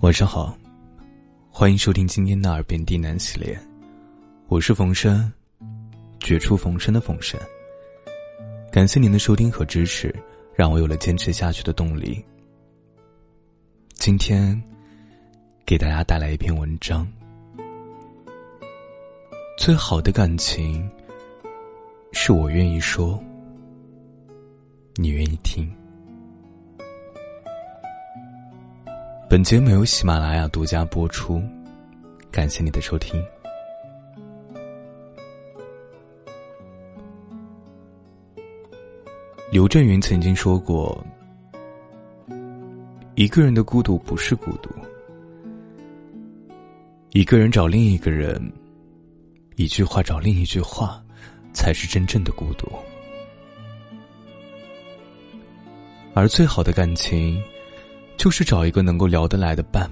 晚上好，欢迎收听今天的耳边低喃系列，我是冯生，绝处逢生的冯生。感谢您的收听和支持，让我有了坚持下去的动力。今天给大家带来一篇文章：最好的感情是我愿意说，你愿意听。本节目由喜马拉雅独家播出，感谢你的收听。刘震云曾经说过：“一个人的孤独不是孤独，一个人找另一个人，一句话找另一句话，才是真正的孤独。而最好的感情。”就是找一个能够聊得来的伴。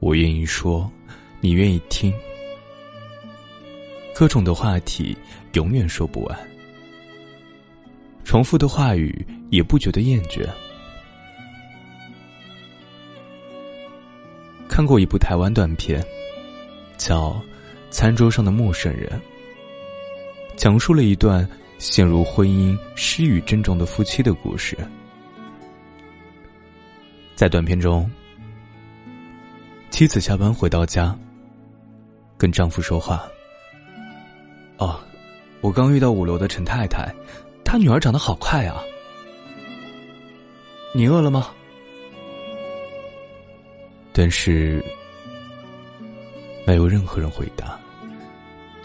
我愿意说，你愿意听。各种的话题永远说不完，重复的话语也不觉得厌倦。看过一部台湾短片，叫《餐桌上的陌生人》，讲述了一段陷入婚姻失语症状的夫妻的故事。在短片中，妻子下班回到家，跟丈夫说话：“哦，我刚遇到五楼的陈太太，她女儿长得好快啊。你饿了吗？”但是没有任何人回答，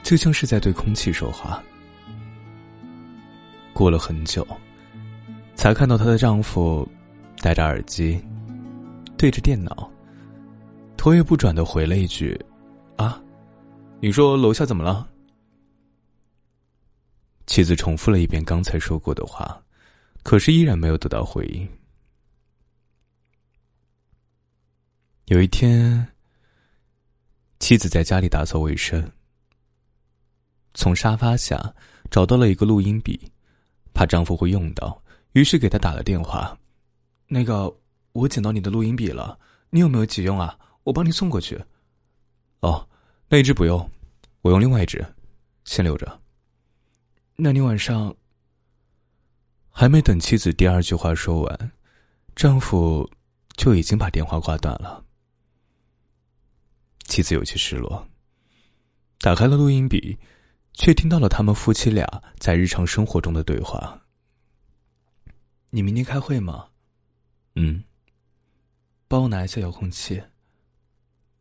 就像是在对空气说话。过了很久，才看到她的丈夫戴着耳机。对着电脑，头也不转的回了一句：“啊，你说楼下怎么了？”妻子重复了一遍刚才说过的话，可是依然没有得到回应。有一天，妻子在家里打扫卫生，从沙发下找到了一个录音笔，怕丈夫会用到，于是给他打了电话：“那个。”我捡到你的录音笔了，你有没有急用啊？我帮你送过去。哦，那一只不用，我用另外一只，先留着。那你晚上……还没等妻子第二句话说完，丈夫就已经把电话挂断了。妻子有些失落，打开了录音笔，却听到了他们夫妻俩在日常生活中的对话。你明天开会吗？嗯。帮我拿一下遥控器。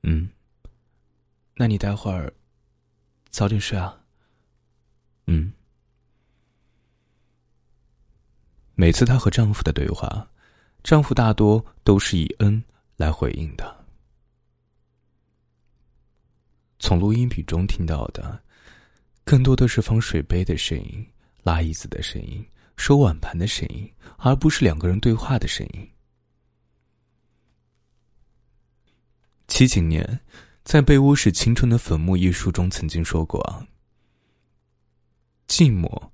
嗯。那你待会儿早点睡啊。嗯。每次她和丈夫的对话，丈夫大多都是以“嗯”来回应的。从录音笔中听到的，更多的是放水杯的声音、拉椅子的声音、收碗盘的声音，而不是两个人对话的声音。齐景年在《被窝是青春的坟墓》一书中曾经说过：“，寂寞，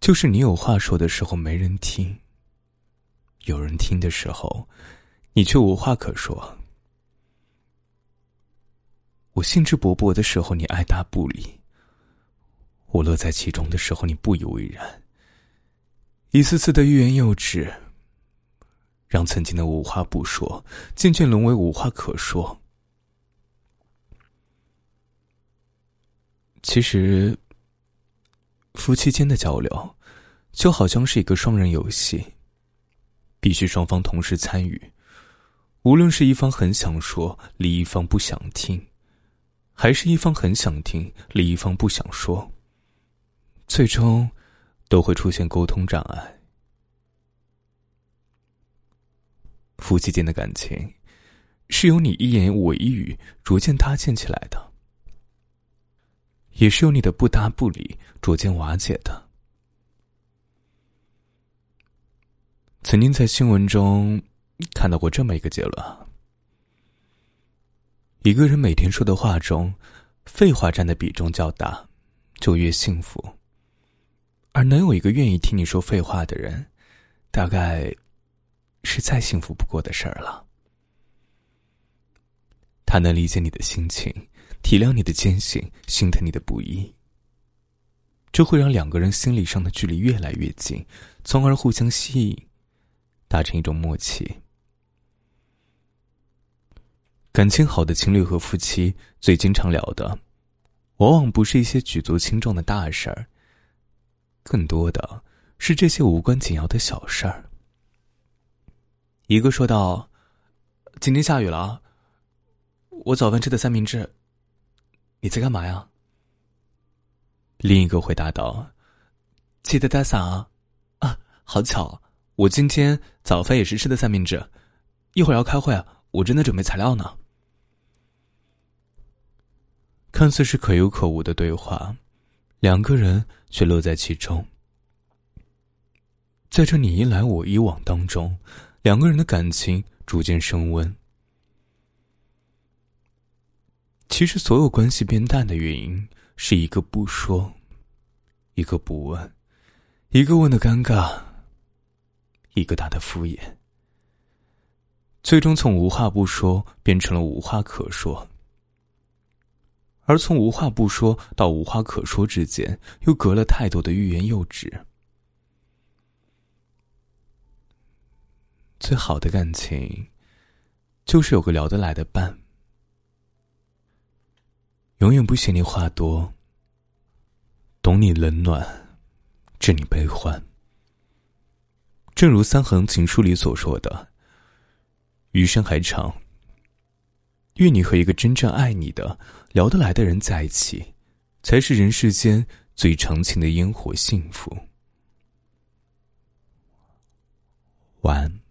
就是你有话说的时候没人听；有人听的时候，你却无话可说。我兴致勃勃的时候，你爱答不理；我乐在其中的时候，你不以为然。一次次的欲言又止。”让曾经的无话不说，渐渐沦为无话可说。其实，夫妻间的交流，就好像是一个双人游戏，必须双方同时参与。无论是一方很想说，另一方不想听，还是一方很想听，另一方不想说，最终都会出现沟通障碍。夫妻间的感情，是由你一言我一语逐渐搭建起来的，也是由你的不搭不理逐渐瓦解的。曾经在新闻中看到过这么一个结论：一个人每天说的话中，废话占的比重较大，就越幸福；而能有一个愿意听你说废话的人，大概。是再幸福不过的事儿了。他能理解你的心情，体谅你的艰辛，心疼你的不易。这会让两个人心理上的距离越来越近，从而互相吸引，达成一种默契。感情好的情侣和夫妻最经常聊的，往往不是一些举足轻重的大事儿，更多的是这些无关紧要的小事儿。一个说道：“今天下雨了，我早饭吃的三明治。你在干嘛呀？”另一个回答道：“记得带伞啊！啊，好巧，我今天早饭也是吃的三明治。一会儿要开会，我正在准备材料呢。”看似是可有可无的对话，两个人却乐在其中。在这你一来我一往当中，两个人的感情逐渐升温。其实，所有关系变淡的原因，是一个不说，一个不问，一个问的尴尬，一个答的敷衍，最终从无话不说变成了无话可说。而从无话不说到无话可说之间，又隔了太多的欲言又止。最好的感情，就是有个聊得来的伴，永远不嫌你话多，懂你冷暖，知你悲欢。正如三行情书里所说的：“余生还长。”愿你和一个真正爱你的、聊得来的人在一起，才是人世间最长情的烟火幸福。晚安。